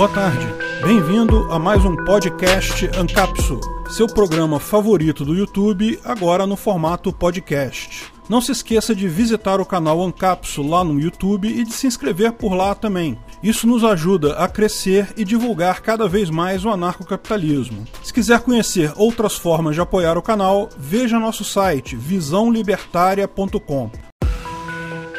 Boa tarde. Bem-vindo a mais um podcast Ancapsu, seu programa favorito do YouTube, agora no formato podcast. Não se esqueça de visitar o canal Ancapsu lá no YouTube e de se inscrever por lá também. Isso nos ajuda a crescer e divulgar cada vez mais o anarcocapitalismo. Se quiser conhecer outras formas de apoiar o canal, veja nosso site visãolibertaria.com.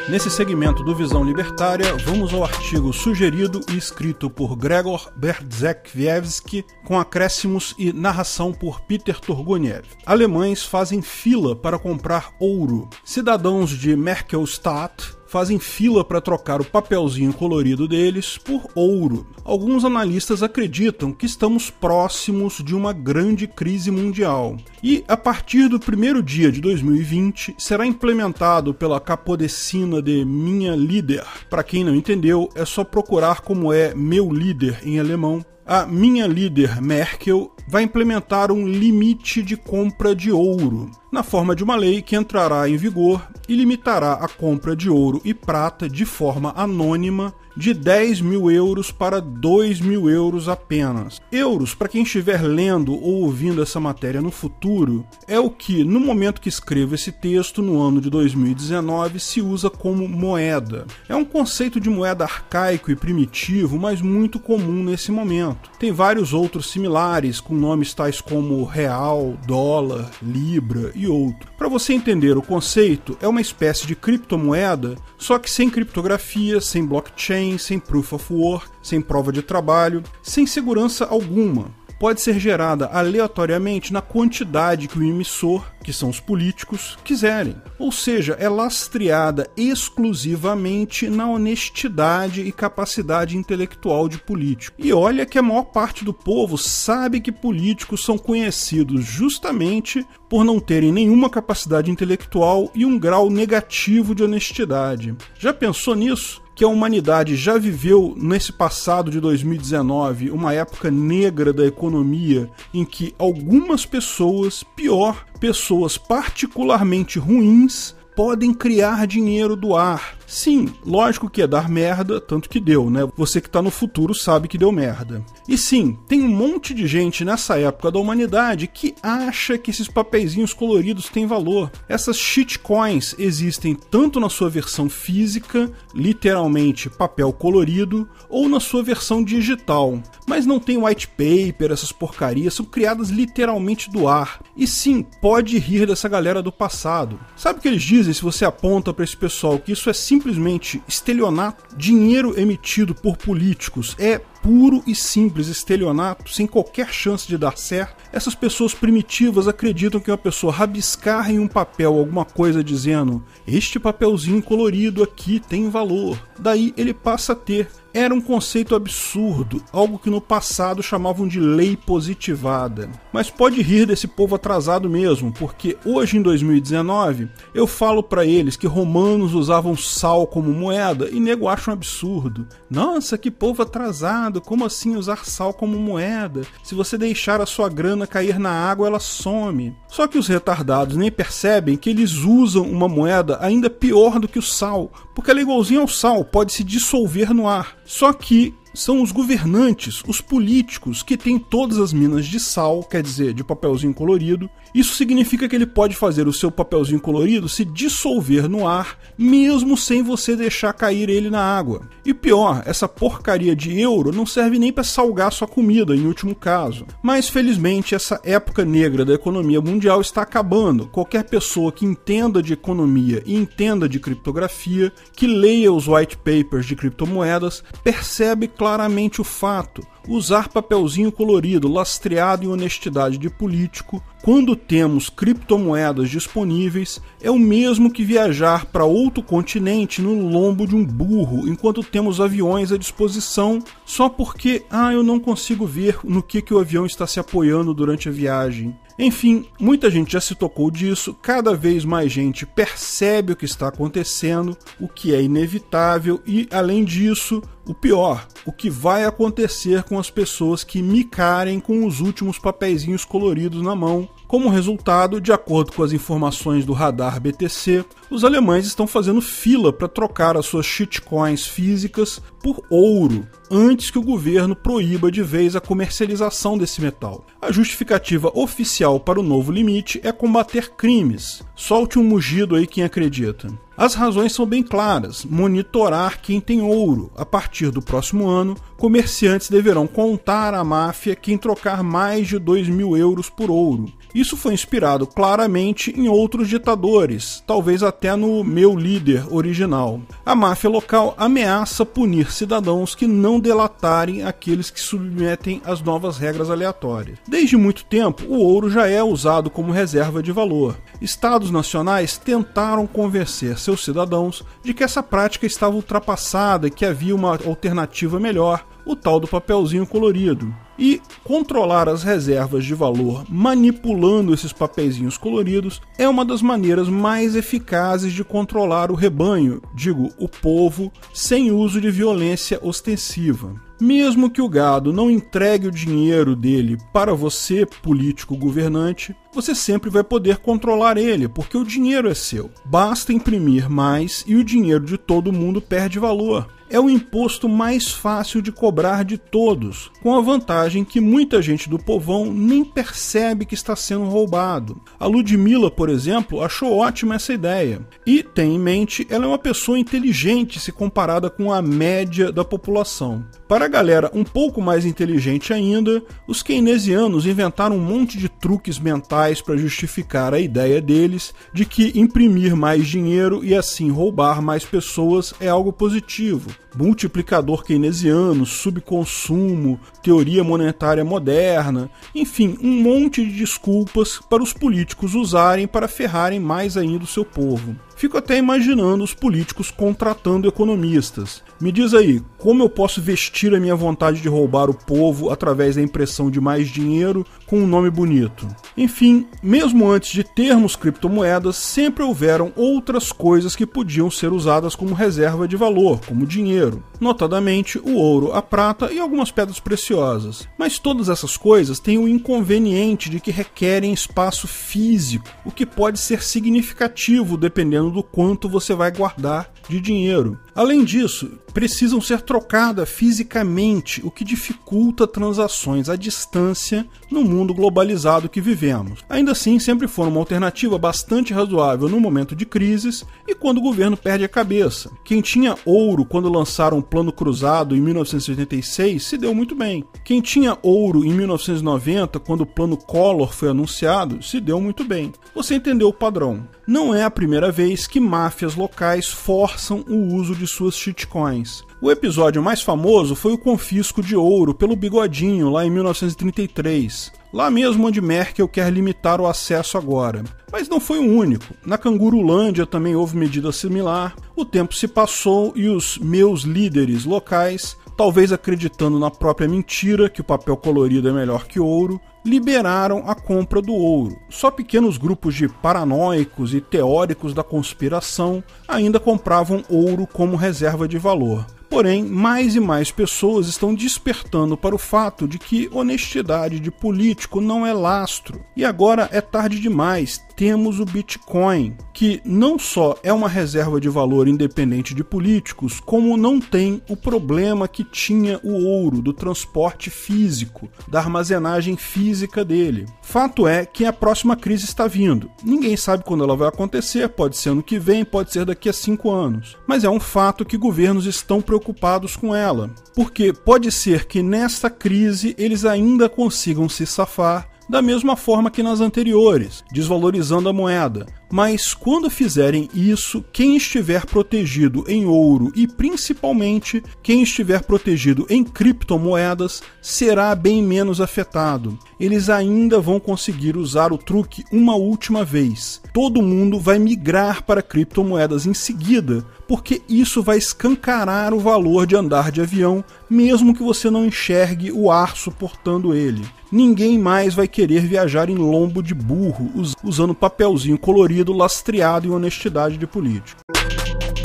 Nesse segmento do Visão Libertária, vamos ao artigo sugerido e escrito por Gregor Berdzekwiewski, com acréscimos e narração por Peter Turguniev. Alemães fazem fila para comprar ouro. Cidadãos de Merkelstadt fazem fila para trocar o papelzinho colorido deles por ouro. Alguns analistas acreditam que estamos próximos de uma grande crise mundial. E a partir do primeiro dia de 2020 será implementado pela Capodecina de Minha Líder. Para quem não entendeu, é só procurar como é meu líder em alemão a minha líder Merkel vai implementar um limite de compra de ouro, na forma de uma lei que entrará em vigor e limitará a compra de ouro e prata de forma anônima de 10 mil euros para 2 mil euros apenas. Euros, para quem estiver lendo ou ouvindo essa matéria no futuro, é o que, no momento que escrevo esse texto, no ano de 2019, se usa como moeda. É um conceito de moeda arcaico e primitivo, mas muito comum nesse momento. Tem vários outros similares, com nomes tais como real, dólar, libra e outro. Para você entender o conceito, é uma espécie de criptomoeda, só que sem criptografia, sem blockchain, sem proof of work, sem prova de trabalho, sem segurança alguma pode ser gerada aleatoriamente na quantidade que o emissor, que são os políticos, quiserem. Ou seja, é lastreada exclusivamente na honestidade e capacidade intelectual de político. E olha que a maior parte do povo sabe que políticos são conhecidos justamente por não terem nenhuma capacidade intelectual e um grau negativo de honestidade. Já pensou nisso? Que a humanidade já viveu nesse passado de 2019 uma época negra da economia em que algumas pessoas, pior, pessoas particularmente ruins, podem criar dinheiro do ar. Sim, lógico que é dar merda, tanto que deu, né? Você que tá no futuro sabe que deu merda. E sim, tem um monte de gente nessa época da humanidade que acha que esses papeizinhos coloridos têm valor. Essas shitcoins existem tanto na sua versão física, literalmente papel colorido, ou na sua versão digital. Mas não tem white paper, essas porcarias são criadas literalmente do ar. E sim, pode rir dessa galera do passado. Sabe o que eles dizem se você aponta para esse pessoal que isso é simplesmente simplesmente estelionato, dinheiro emitido por políticos. É puro e simples estelionato, sem qualquer chance de dar certo. Essas pessoas primitivas acreditam que uma pessoa rabiscar em um papel alguma coisa dizendo: Este papelzinho colorido aqui tem valor. Daí ele passa a ter era um conceito absurdo, algo que no passado chamavam de lei positivada. Mas pode rir desse povo atrasado mesmo, porque hoje em 2019 eu falo para eles que romanos usavam sal como moeda e nego acha um absurdo. Nossa, que povo atrasado, como assim usar sal como moeda? Se você deixar a sua grana cair na água, ela some. Só que os retardados nem percebem que eles usam uma moeda ainda pior do que o sal, porque ela é igualzinha ao sal, pode se dissolver no ar. Só que são os governantes, os políticos, que têm todas as minas de sal, quer dizer, de papelzinho colorido. Isso significa que ele pode fazer o seu papelzinho colorido se dissolver no ar, mesmo sem você deixar cair ele na água. E pior, essa porcaria de euro não serve nem para salgar sua comida, em último caso. Mas felizmente essa época negra da economia mundial está acabando. Qualquer pessoa que entenda de economia e entenda de criptografia, que leia os white papers de criptomoedas, percebe claramente o fato. Usar papelzinho colorido lastreado em honestidade de político quando temos criptomoedas disponíveis é o mesmo que viajar para outro continente no lombo de um burro enquanto temos aviões à disposição só porque ah eu não consigo ver no que, que o avião está se apoiando durante a viagem. Enfim, muita gente já se tocou disso, cada vez mais gente percebe o que está acontecendo, o que é inevitável e, além disso, O pior, o que vai acontecer com as pessoas que micarem com os últimos papeizinhos coloridos na mão. Como resultado, de acordo com as informações do radar BTC, os alemães estão fazendo fila para trocar as suas shitcoins físicas por ouro, antes que o governo proíba de vez a comercialização desse metal. A justificativa oficial para o novo limite é combater crimes. Solte um mugido aí quem acredita. As razões são bem claras: monitorar quem tem ouro. A partir do próximo ano, comerciantes deverão contar à máfia quem trocar mais de 2 mil euros por ouro. Isso foi inspirado claramente em outros ditadores, talvez até no meu líder original. A máfia local ameaça punir cidadãos que não delatarem aqueles que submetem às novas regras aleatórias. Desde muito tempo, o ouro já é usado como reserva de valor. Estados nacionais tentaram convencer seus cidadãos de que essa prática estava ultrapassada e que havia uma alternativa melhor, o tal do papelzinho colorido. E controlar as reservas de valor manipulando esses papeizinhos coloridos é uma das maneiras mais eficazes de controlar o rebanho, digo, o povo, sem uso de violência ostensiva. Mesmo que o gado não entregue o dinheiro dele para você, político governante, você sempre vai poder controlar ele, porque o dinheiro é seu. Basta imprimir mais e o dinheiro de todo mundo perde valor é o imposto mais fácil de cobrar de todos, com a vantagem que muita gente do povão nem percebe que está sendo roubado. A Ludmilla, por exemplo, achou ótima essa ideia. E tem em mente, ela é uma pessoa inteligente se comparada com a média da população. Para a galera um pouco mais inteligente ainda, os keynesianos inventaram um monte de truques mentais para justificar a ideia deles de que imprimir mais dinheiro e assim roubar mais pessoas é algo positivo multiplicador keynesiano, subconsumo, teoria monetária moderna, enfim, um monte de desculpas para os políticos usarem para ferrarem mais ainda o seu povo. Fico até imaginando os políticos contratando economistas. Me diz aí, como eu posso vestir a minha vontade de roubar o povo através da impressão de mais dinheiro com um nome bonito? Enfim, mesmo antes de termos criptomoedas, sempre houveram outras coisas que podiam ser usadas como reserva de valor, como dinheiro, notadamente o ouro, a prata e algumas pedras preciosas. Mas todas essas coisas têm o inconveniente de que requerem espaço físico, o que pode ser significativo dependendo do quanto você vai guardar de dinheiro. Além disso, precisam ser trocadas fisicamente, o que dificulta transações à distância no mundo globalizado que vivemos. Ainda assim, sempre foram uma alternativa bastante razoável no momento de crises e quando o governo perde a cabeça. Quem tinha ouro quando lançaram o Plano Cruzado em 1986 se deu muito bem. Quem tinha ouro em 1990, quando o Plano Collor foi anunciado, se deu muito bem. Você entendeu o padrão. Não é a primeira vez que máfias locais forçam o uso de suas shitcoins. O episódio mais famoso foi o confisco de ouro pelo Bigodinho lá em 1933. Lá mesmo onde Merkel quer limitar o acesso agora. Mas não foi o único. Na Cangurulândia também houve medida similar. O tempo se passou e os meus líderes locais, talvez acreditando na própria mentira que o papel colorido é melhor que ouro, liberaram a compra do ouro. Só pequenos grupos de paranoicos e teóricos da conspiração ainda compravam ouro como reserva de valor. Porém, mais e mais pessoas estão despertando para o fato de que honestidade de político não é lastro. E agora é tarde demais. Temos o Bitcoin, que não só é uma reserva de valor independente de políticos, como não tem o problema que tinha o ouro do transporte físico, da armazenagem física dele. Fato é que a próxima crise está vindo. Ninguém sabe quando ela vai acontecer, pode ser ano que vem, pode ser daqui a cinco anos. Mas é um fato que governos estão preocupados com ela, porque pode ser que nesta crise eles ainda consigam se safar da mesma forma que nas anteriores, desvalorizando a moeda, mas quando fizerem isso, quem estiver protegido em ouro e principalmente quem estiver protegido em criptomoedas será bem menos afetado. Eles ainda vão conseguir usar o truque uma última vez. Todo mundo vai migrar para criptomoedas em seguida, porque isso vai escancarar o valor de andar de avião, mesmo que você não enxergue o ar suportando ele. Ninguém mais vai querer viajar em lombo de burro usando papelzinho colorido lastreado em honestidade de político.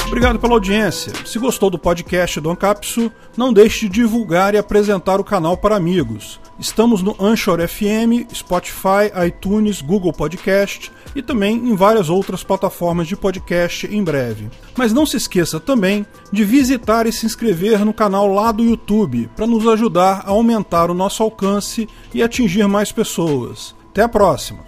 Obrigado pela audiência. Se gostou do podcast do Ancapsu, não deixe de divulgar e apresentar o canal para amigos. Estamos no Anchor FM, Spotify, iTunes, Google Podcast e também em várias outras plataformas de podcast em breve. Mas não se esqueça também de visitar e se inscrever no canal lá do YouTube para nos ajudar a aumentar o nosso alcance e atingir mais pessoas. Até a próxima!